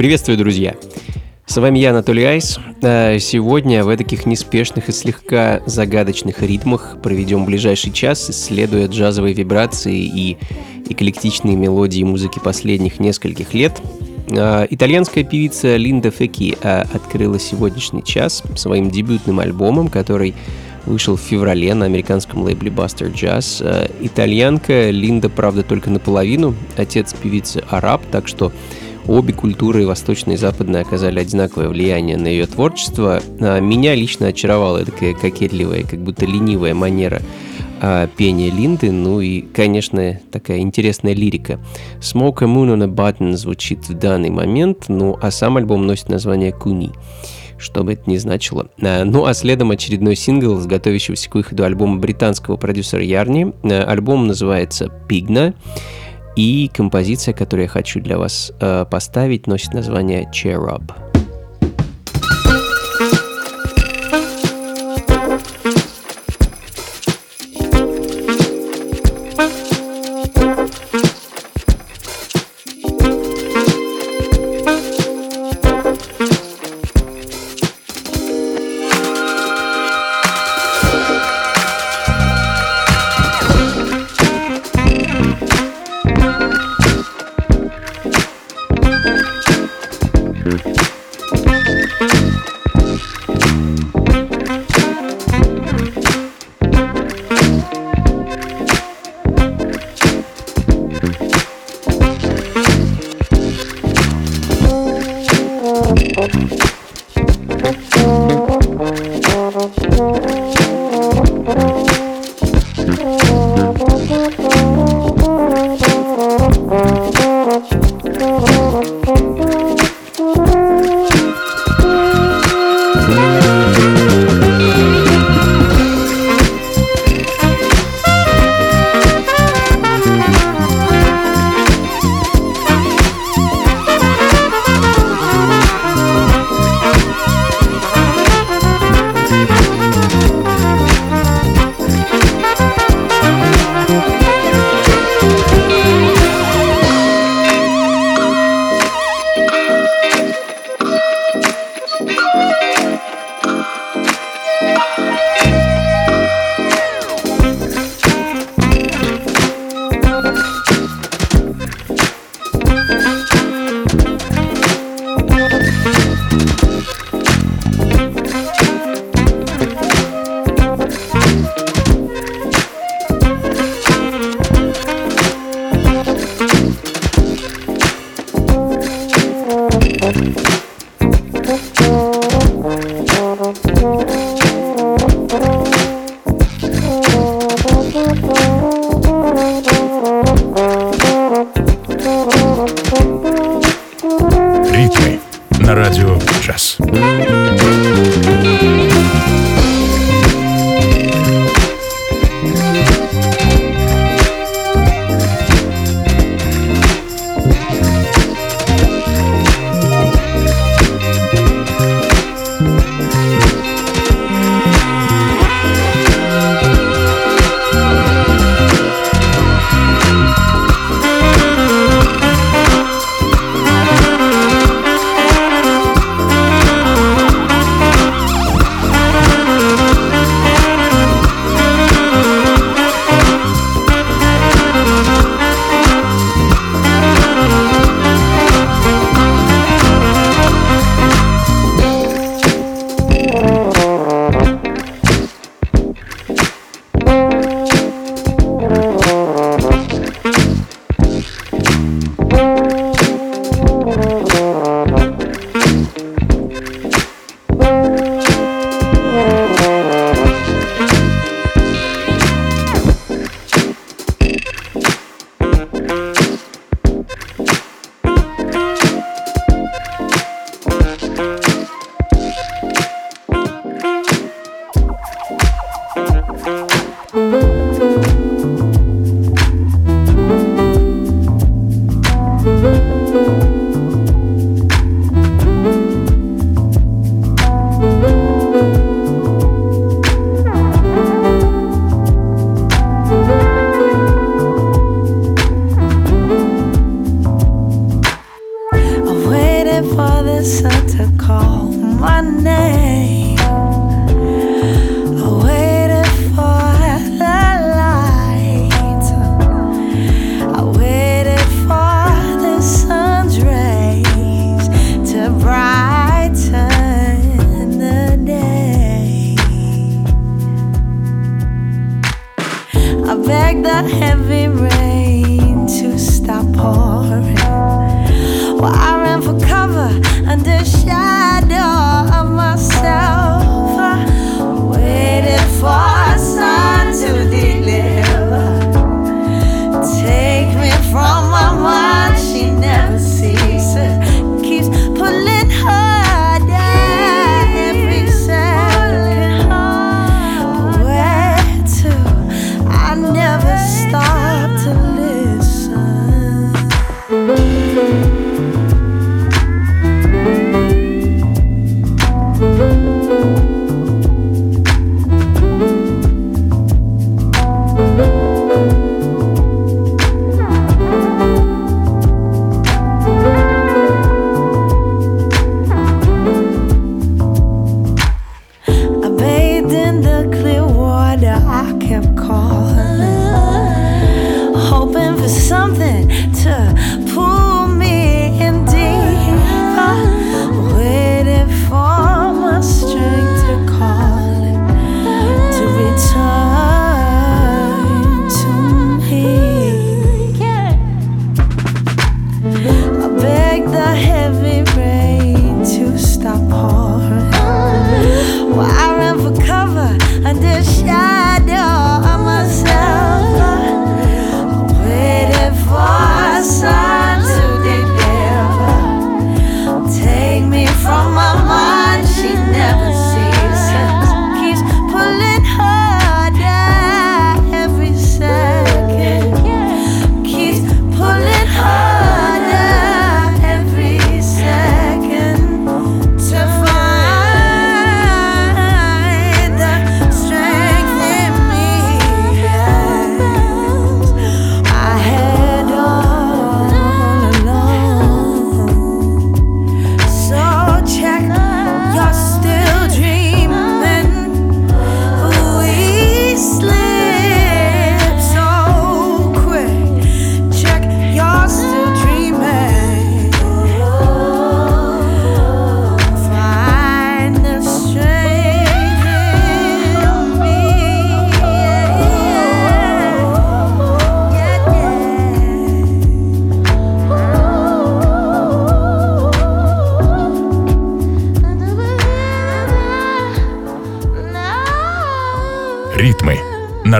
Приветствую, друзья! С вами я, Анатолий Айс. А, сегодня в таких неспешных и слегка загадочных ритмах проведем ближайший час, исследуя джазовые вибрации и эклектичные мелодии музыки последних нескольких лет. А, итальянская певица Линда Феки а, открыла сегодняшний час своим дебютным альбомом, который вышел в феврале на американском лейбле Buster Jazz. Итальянка Линда, правда, только наполовину. Отец певицы араб, так что Обе культуры, восточная и западная, оказали одинаковое влияние на ее творчество. А, меня лично очаровала такая кокетливая, как будто ленивая манера а, пения Линды, ну и, конечно, такая интересная лирика. Smoke a Moon on a Button звучит в данный момент, ну а сам альбом носит название Куни что бы это ни значило. А, ну а следом очередной сингл с готовящегося к выходу альбома британского продюсера Ярни. Альбом называется «Пигна». И композиция, которую я хочу для вас э, поставить, носит название Cherub. listen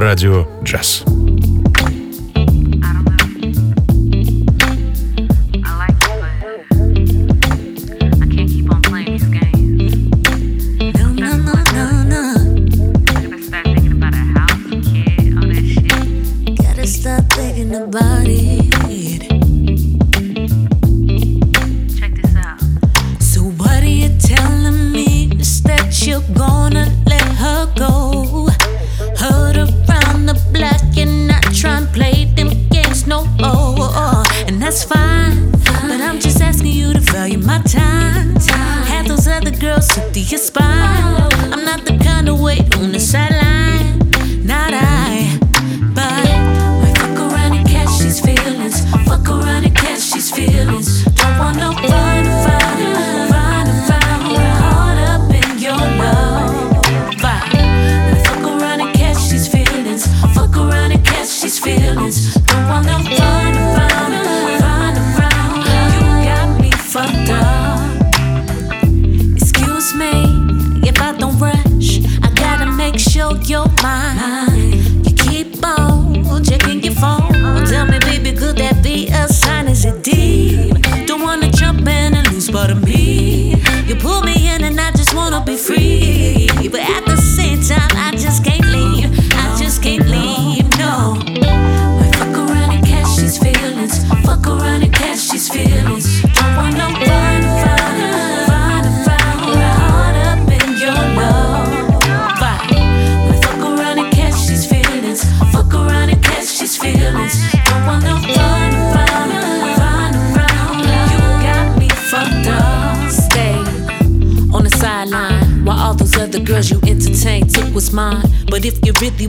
На радио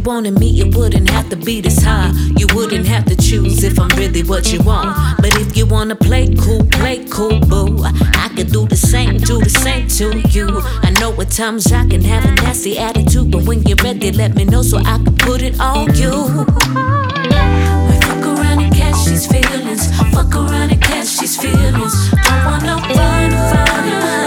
you wanted me, it wouldn't have to be this high. You wouldn't have to choose if I'm really what you want. But if you wanna play cool, play cool, boo. I could do the same, do the same to you. I know at times I can have a nasty attitude, but when you're ready, let me know so I can put it on you. Fuck around and catch these feelings. Fuck around and catch these feelings. Don't wanna run, run,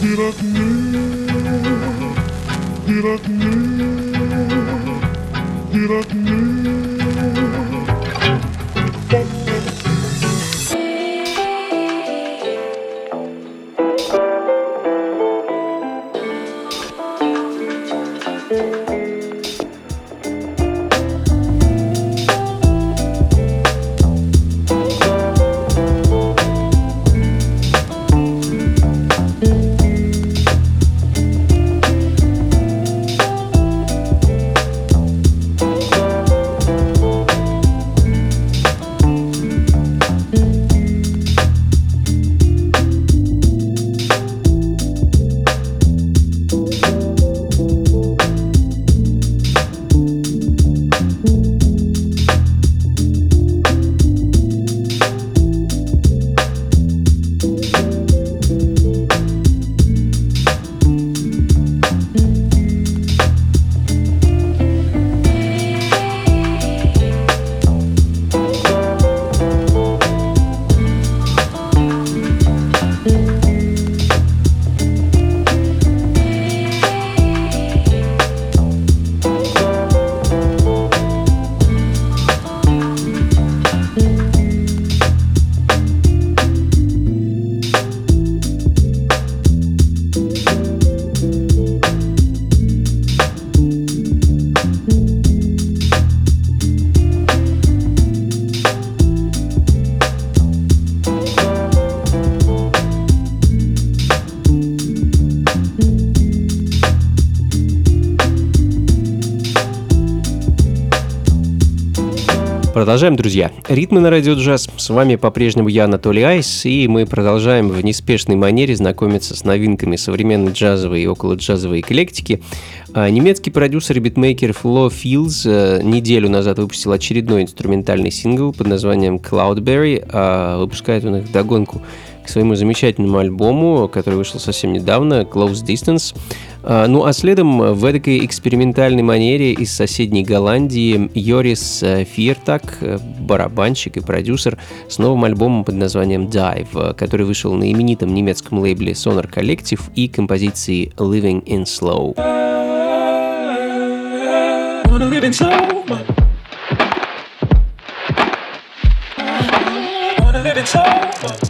Did I know? Did I know? Продолжаем, друзья. Ритмы на радио джаз. С вами по-прежнему я, Анатолий Айс, и мы продолжаем в неспешной манере знакомиться с новинками современной джазовой и около джазовой эклектики. А, немецкий продюсер и битмейкер Flo Fields э, неделю назад выпустил очередной инструментальный сингл под названием Cloudberry. А выпускает он их догонку к своему замечательному альбому, который вышел совсем недавно, Close Distance. А, ну а следом в этой экспериментальной манере из соседней Голландии Йорис э, Фиртак, э, барабанщик и продюсер, с новым альбомом под названием Dive, который вышел на именитом немецком лейбле Sonar Collective и композиции Living in Slow. Live in slow in slow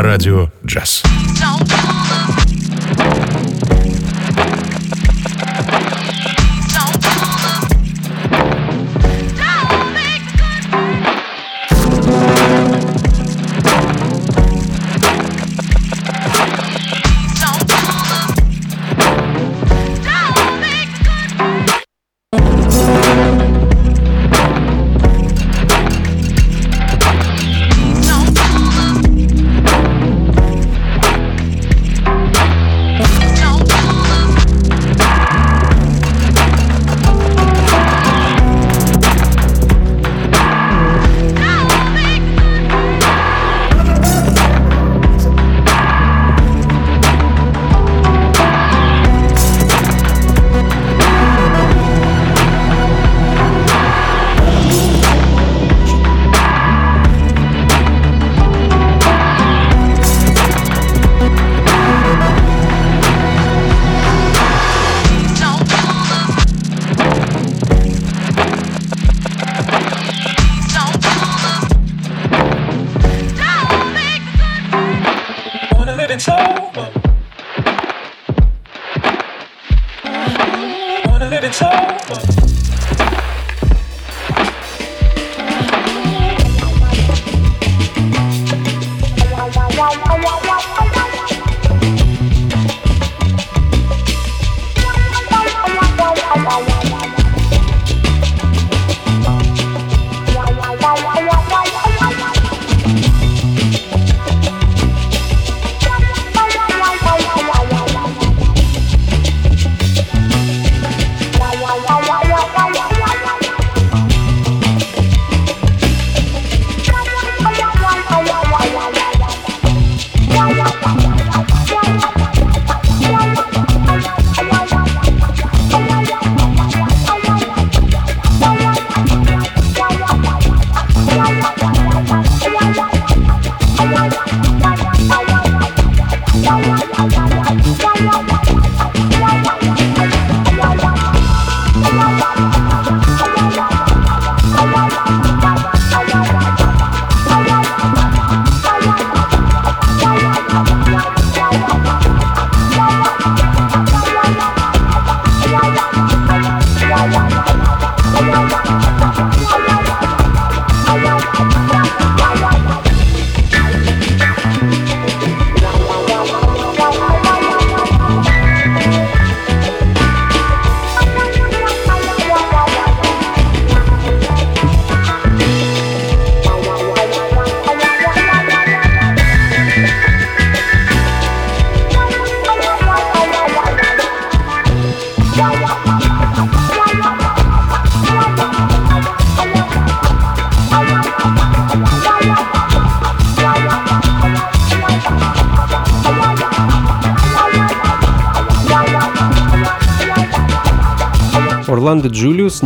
на радио джаз.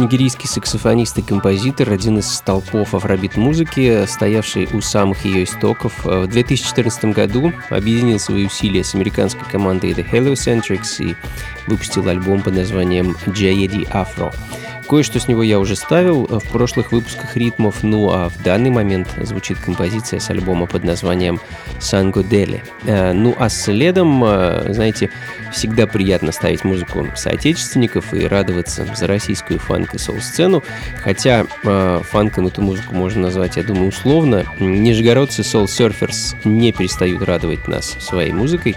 Нигерийский саксофонист и композитор, один из столпов афробит-музыки, стоявший у самых ее истоков, в 2014 году объединил свои усилия с американской командой The Heliocentrics и выпустил альбом под названием JAD Afro. Кое-что с него я уже ставил в прошлых выпусках ритмов, ну а в данный момент звучит композиция с альбома под названием «Санго Дели». Э, ну а следом, э, знаете, всегда приятно ставить музыку соотечественников и радоваться за российскую фанк и соул-сцену, хотя э, фанком эту музыку можно назвать, я думаю, условно. Нижегородцы Soul Surfers не перестают радовать нас своей музыкой.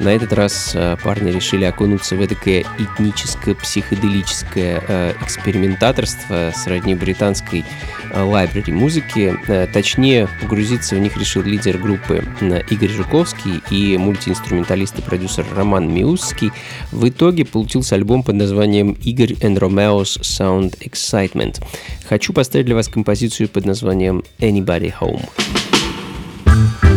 На этот раз э, парни решили окунуться в такое этническое, психоделическое э, экспериментаторство сродни британской э, музыки. Э, точнее, погрузиться в них решил лидер группы э, Игорь Жуковский и мультиинструменталист и продюсер Роман Миусский. В итоге получился альбом под названием Игорь and Romeo's Sound Excitement. Хочу поставить для вас композицию под названием Anybody Home. Ритмы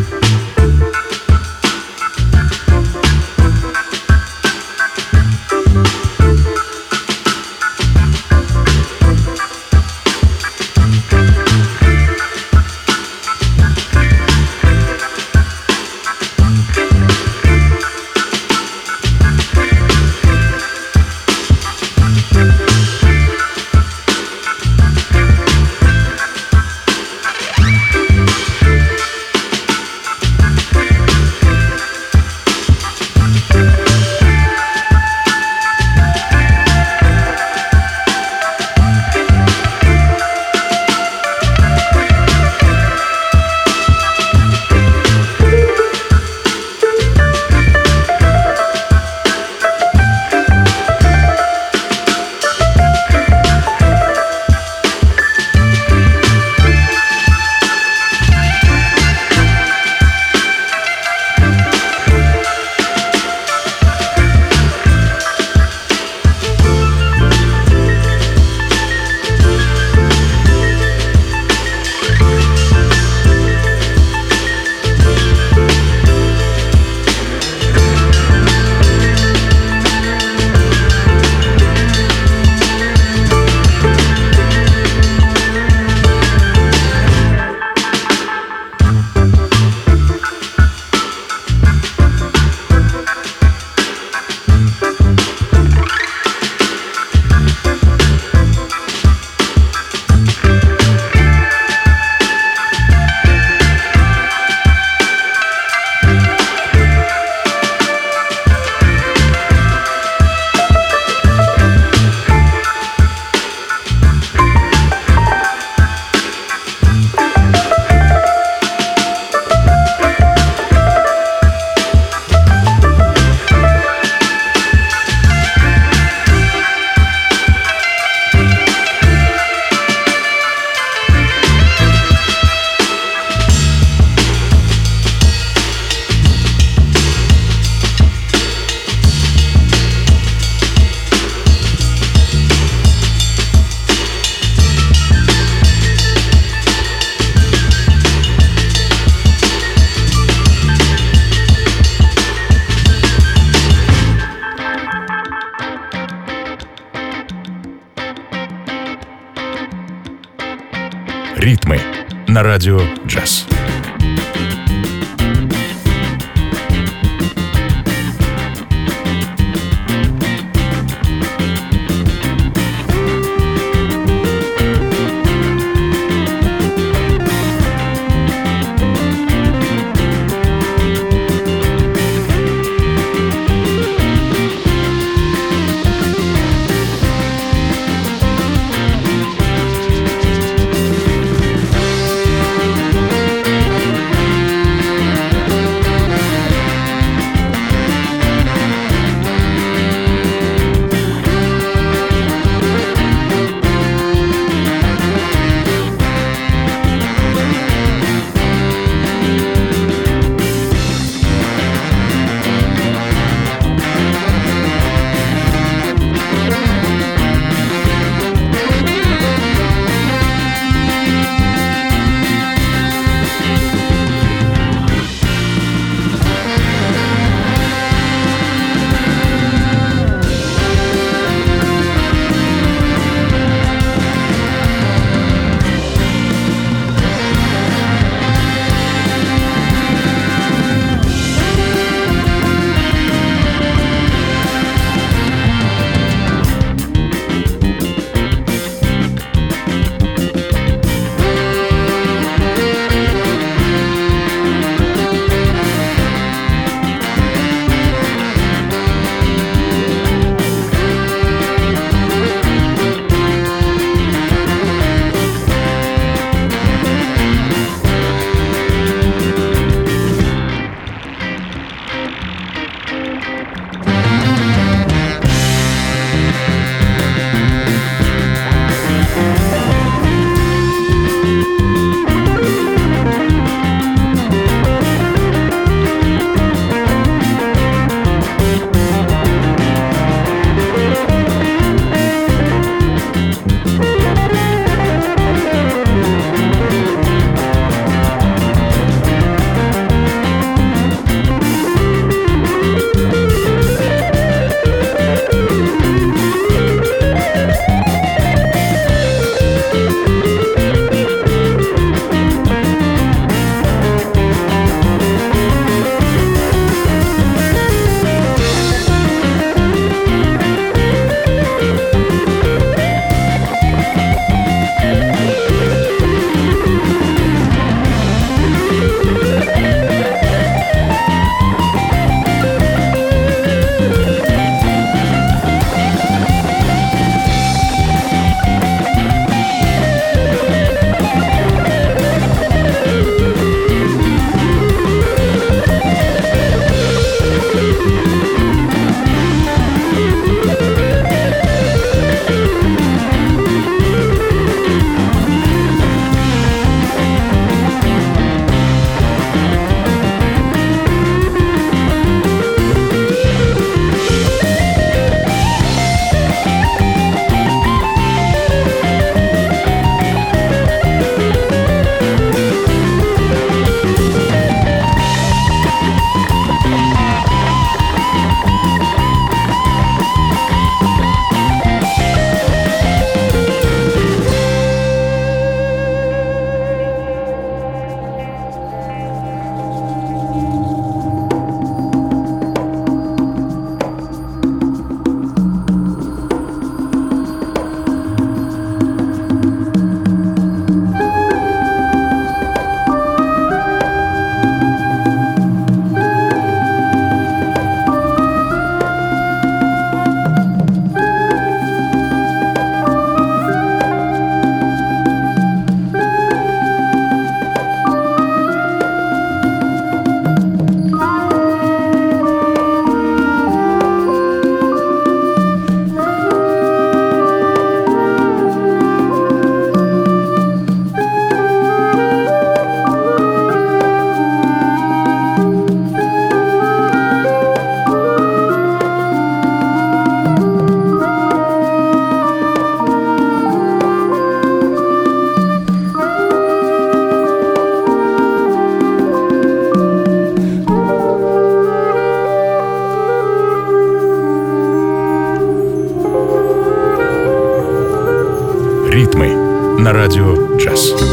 радио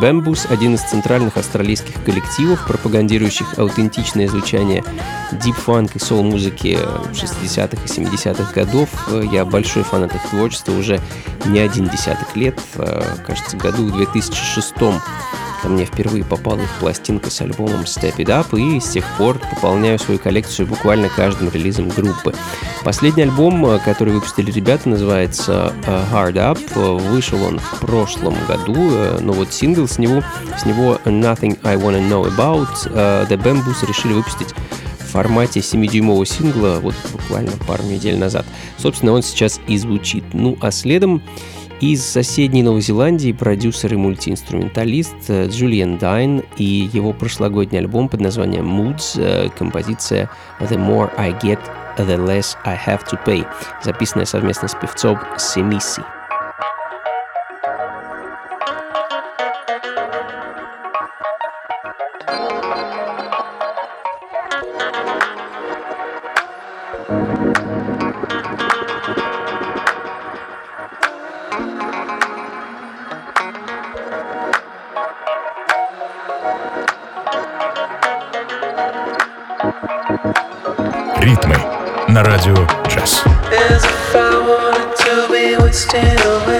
The один из центральных австралийских коллективов, пропагандирующих аутентичное звучание дип-фанк и соул-музыки 60-х и 70-х годов. Я большой фанат их творчества уже не один десяток лет. Кажется, году в 2006 Ко мне впервые попала их пластинка с альбомом Step It Up, и с тех пор пополняю свою коллекцию буквально каждым релизом группы. Последний альбом, э, который выпустили ребята, называется э, Hard Up. Вышел он в прошлом году, э, но вот сингл с него, с него Nothing I Wanna Know About, The Bamboos решили выпустить в формате 7-дюймового сингла вот буквально пару недель назад. Собственно, он сейчас и звучит. Ну, а следом из соседней Новой Зеландии продюсер и мультиинструменталист э, Джулиан Дайн и его прошлогодний альбом под названием Moods, э, композиция The More I Get, The Less I Have to Pay, записанная совместно с певцом Семиси. ритмы на радио «Джаз». As if I wanted to be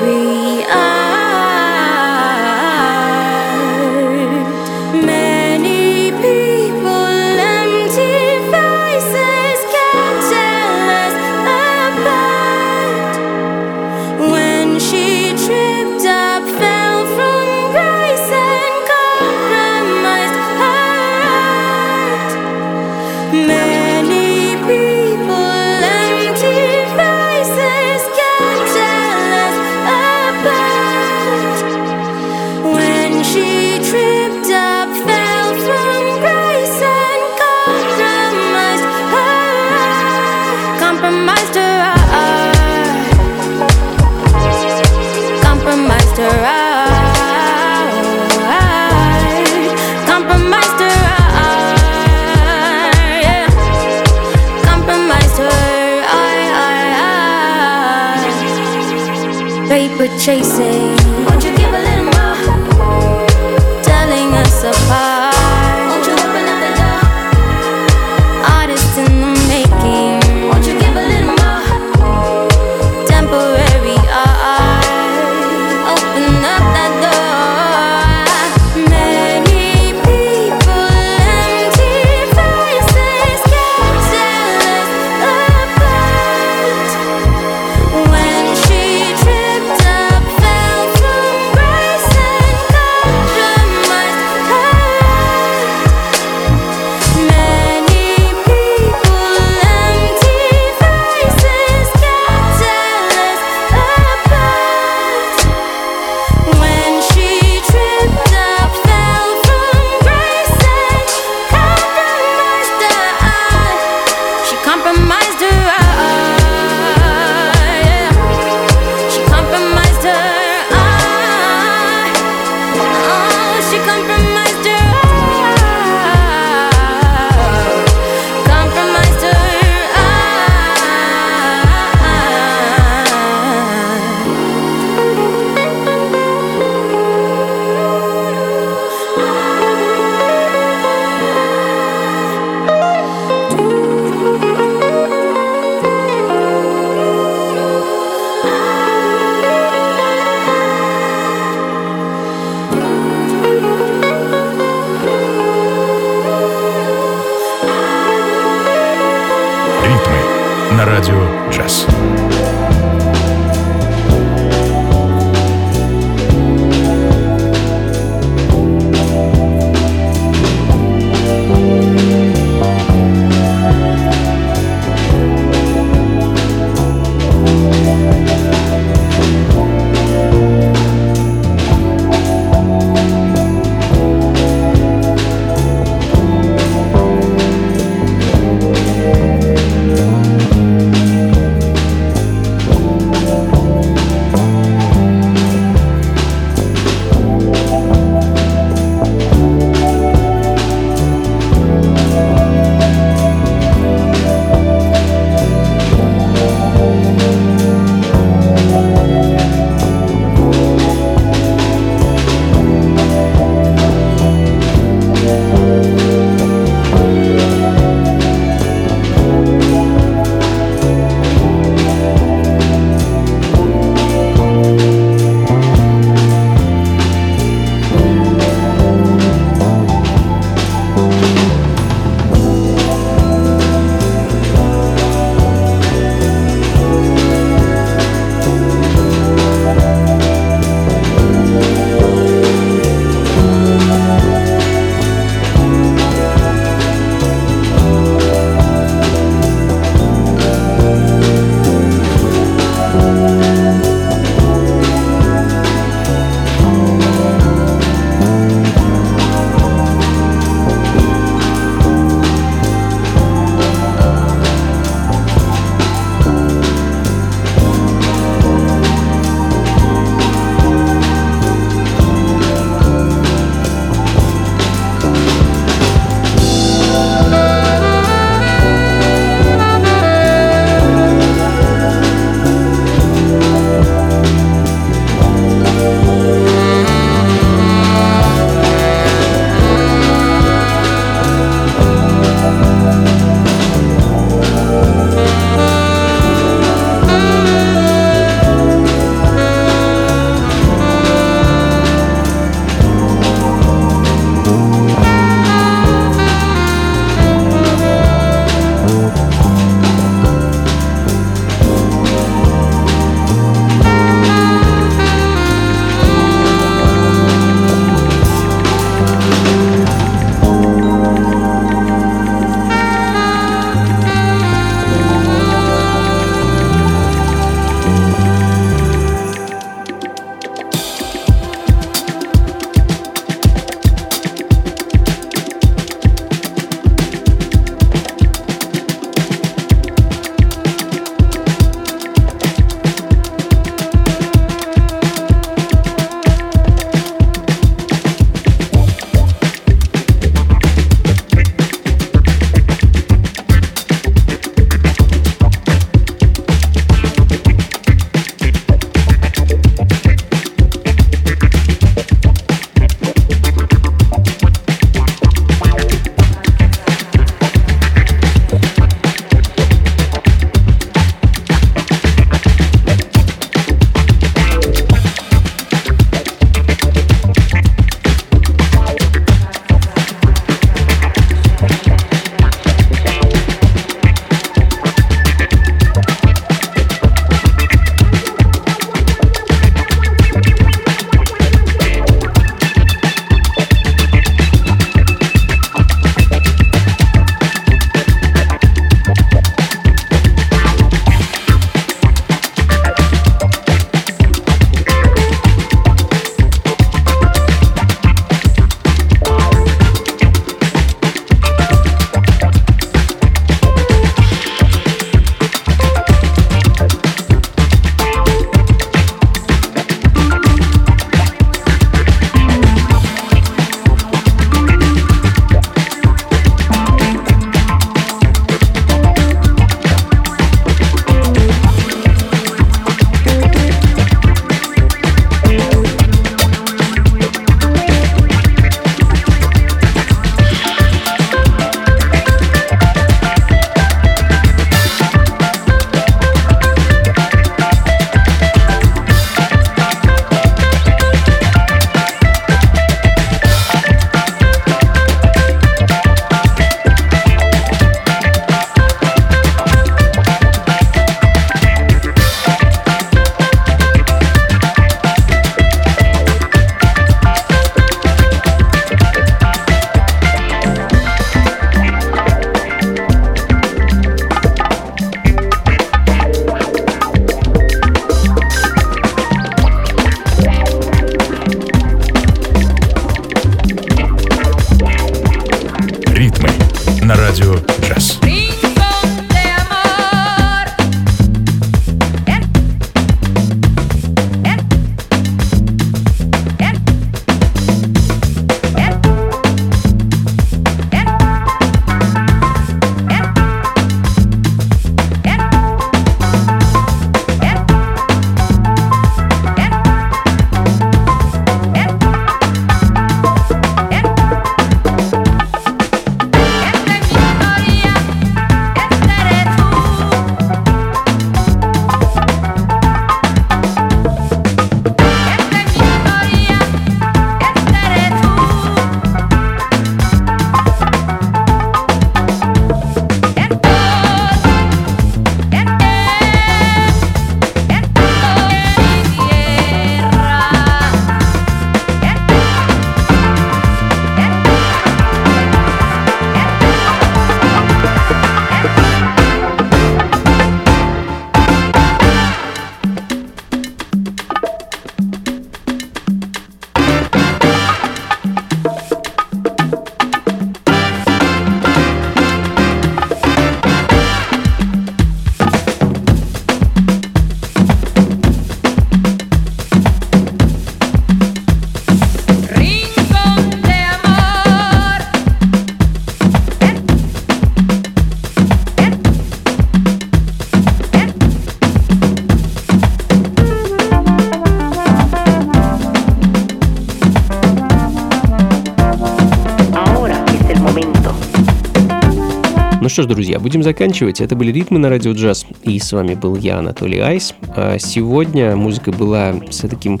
что ж, друзья, будем заканчивать. Это были ритмы на радио джаз. И с вами был я, Анатолий Айс. А сегодня музыка была с таким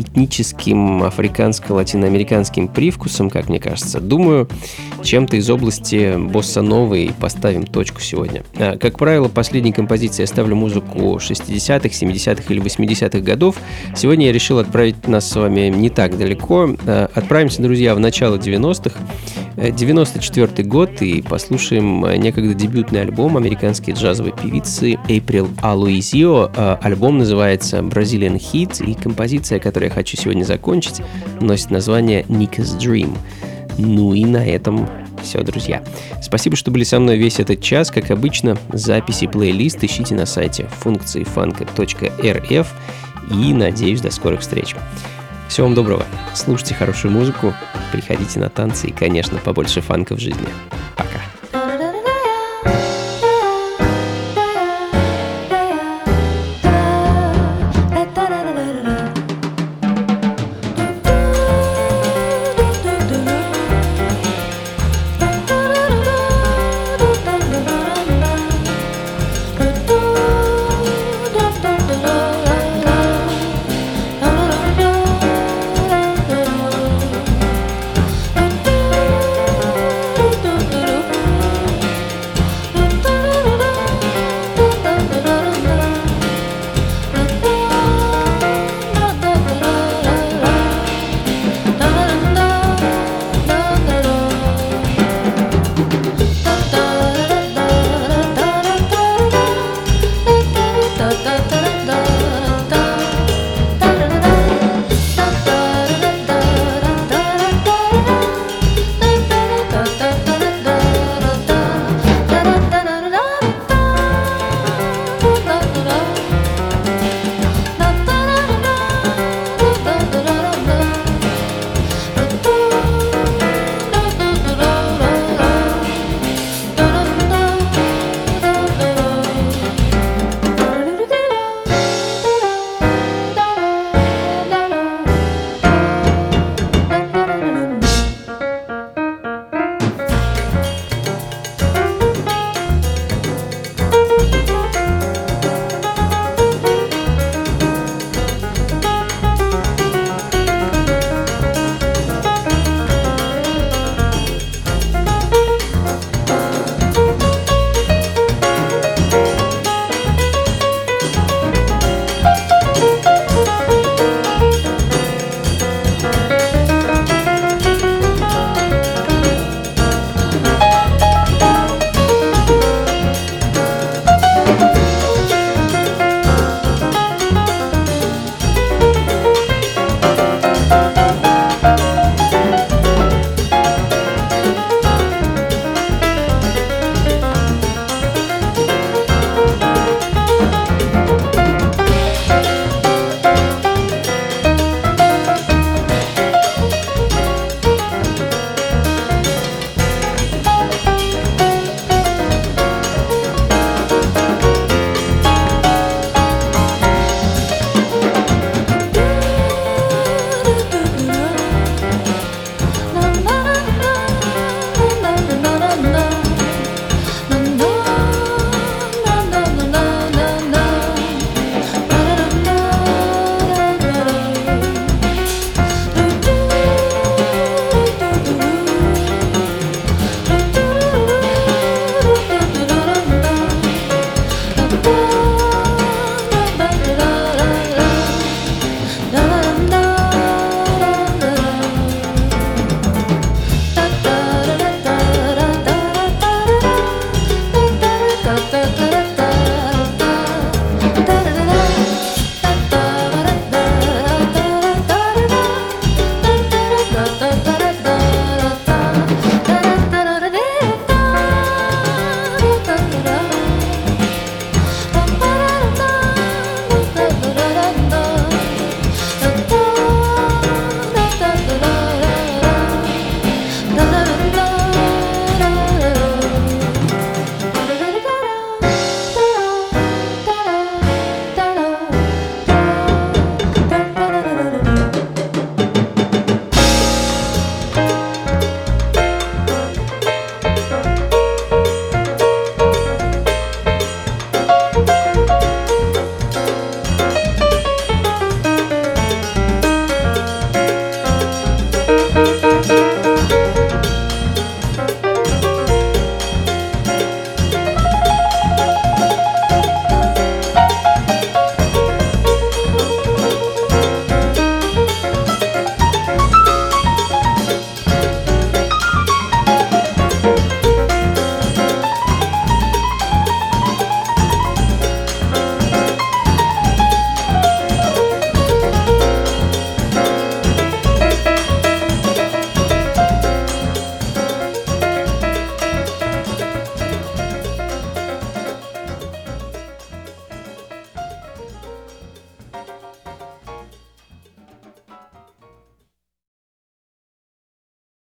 этническим африканско-латиноамериканским привкусом, как мне кажется. Думаю, чем-то из области босса новой поставим точку сегодня. А, Как правило, последней композиции я ставлю музыку 60-х, 70-х или 80-х годов. Сегодня я решил отправить нас с вами не так далеко. А, Отправимся, друзья, в начало 90-х. Э, 94 год и послушаем э, некогда дебютный альбом американской джазовой певицы April. Э, Альбом называется Brazilian Heat, и композиция, которую я хочу сегодня закончить, носит название Nika's Dream. Ну и на этом все, друзья. Спасибо, что были со мной весь этот час. Как обычно, записи плейлист ищите на сайте функции фанка.рф и надеюсь, до скорых встреч. Всего вам доброго. Слушайте хорошую музыку, приходите на танцы и, конечно, побольше фанка в жизни.